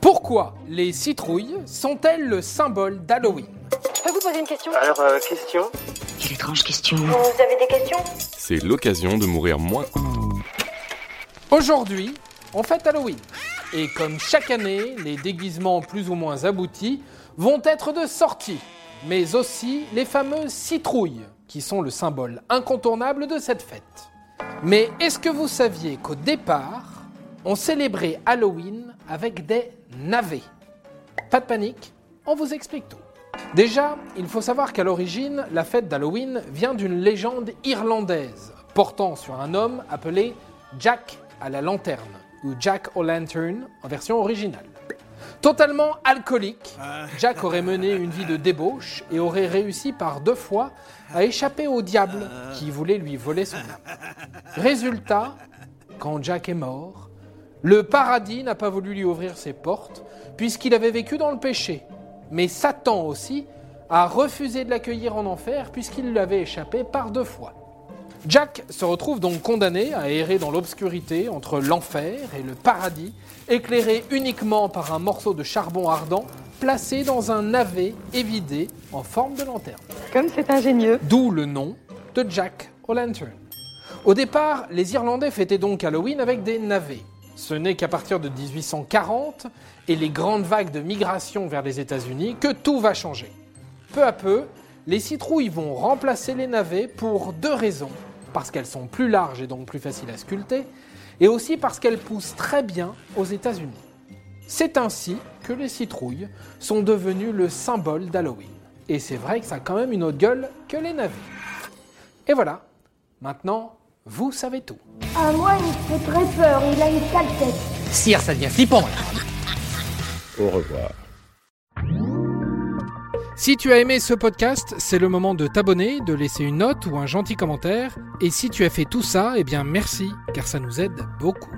Pourquoi les citrouilles sont-elles le symbole d'Halloween Je peux vous poser une question Alors, euh, question Quelle étrange question. Vous avez des questions C'est l'occasion de mourir moins. Aujourd'hui, on fête Halloween. Et comme chaque année, les déguisements plus ou moins aboutis vont être de sortie. Mais aussi les fameuses citrouilles, qui sont le symbole incontournable de cette fête. Mais est-ce que vous saviez qu'au départ, on célébrait Halloween avec des navets Pas de panique, on vous explique tout. Déjà, il faut savoir qu'à l'origine, la fête d'Halloween vient d'une légende irlandaise portant sur un homme appelé Jack à la lanterne, ou Jack O'Lantern en version originale. Totalement alcoolique, Jack aurait mené une vie de débauche et aurait réussi par deux fois à échapper au diable qui voulait lui voler son âme. Résultat, quand Jack est mort, le paradis n'a pas voulu lui ouvrir ses portes puisqu'il avait vécu dans le péché. Mais Satan aussi a refusé de l'accueillir en enfer puisqu'il lui avait échappé par deux fois. Jack se retrouve donc condamné à errer dans l'obscurité entre l'enfer et le paradis, éclairé uniquement par un morceau de charbon ardent placé dans un navet évidé en forme de lanterne. Comme c'est ingénieux. D'où le nom de Jack O'Lantern. Au départ, les Irlandais fêtaient donc Halloween avec des navets. Ce n'est qu'à partir de 1840 et les grandes vagues de migration vers les États-Unis que tout va changer. Peu à peu, les citrouilles vont remplacer les navets pour deux raisons. Parce qu'elles sont plus larges et donc plus faciles à sculpter, et aussi parce qu'elles poussent très bien aux États-Unis. C'est ainsi que les citrouilles sont devenues le symbole d'Halloween. Et c'est vrai que ça a quand même une autre gueule que les navets. Et voilà, maintenant, vous savez tout. Ah, moi, il me fait très peur, il a une sale tête. Sire, ça devient flippant là. Au revoir. Si tu as aimé ce podcast, c'est le moment de t'abonner, de laisser une note ou un gentil commentaire. Et si tu as fait tout ça, eh bien merci, car ça nous aide beaucoup.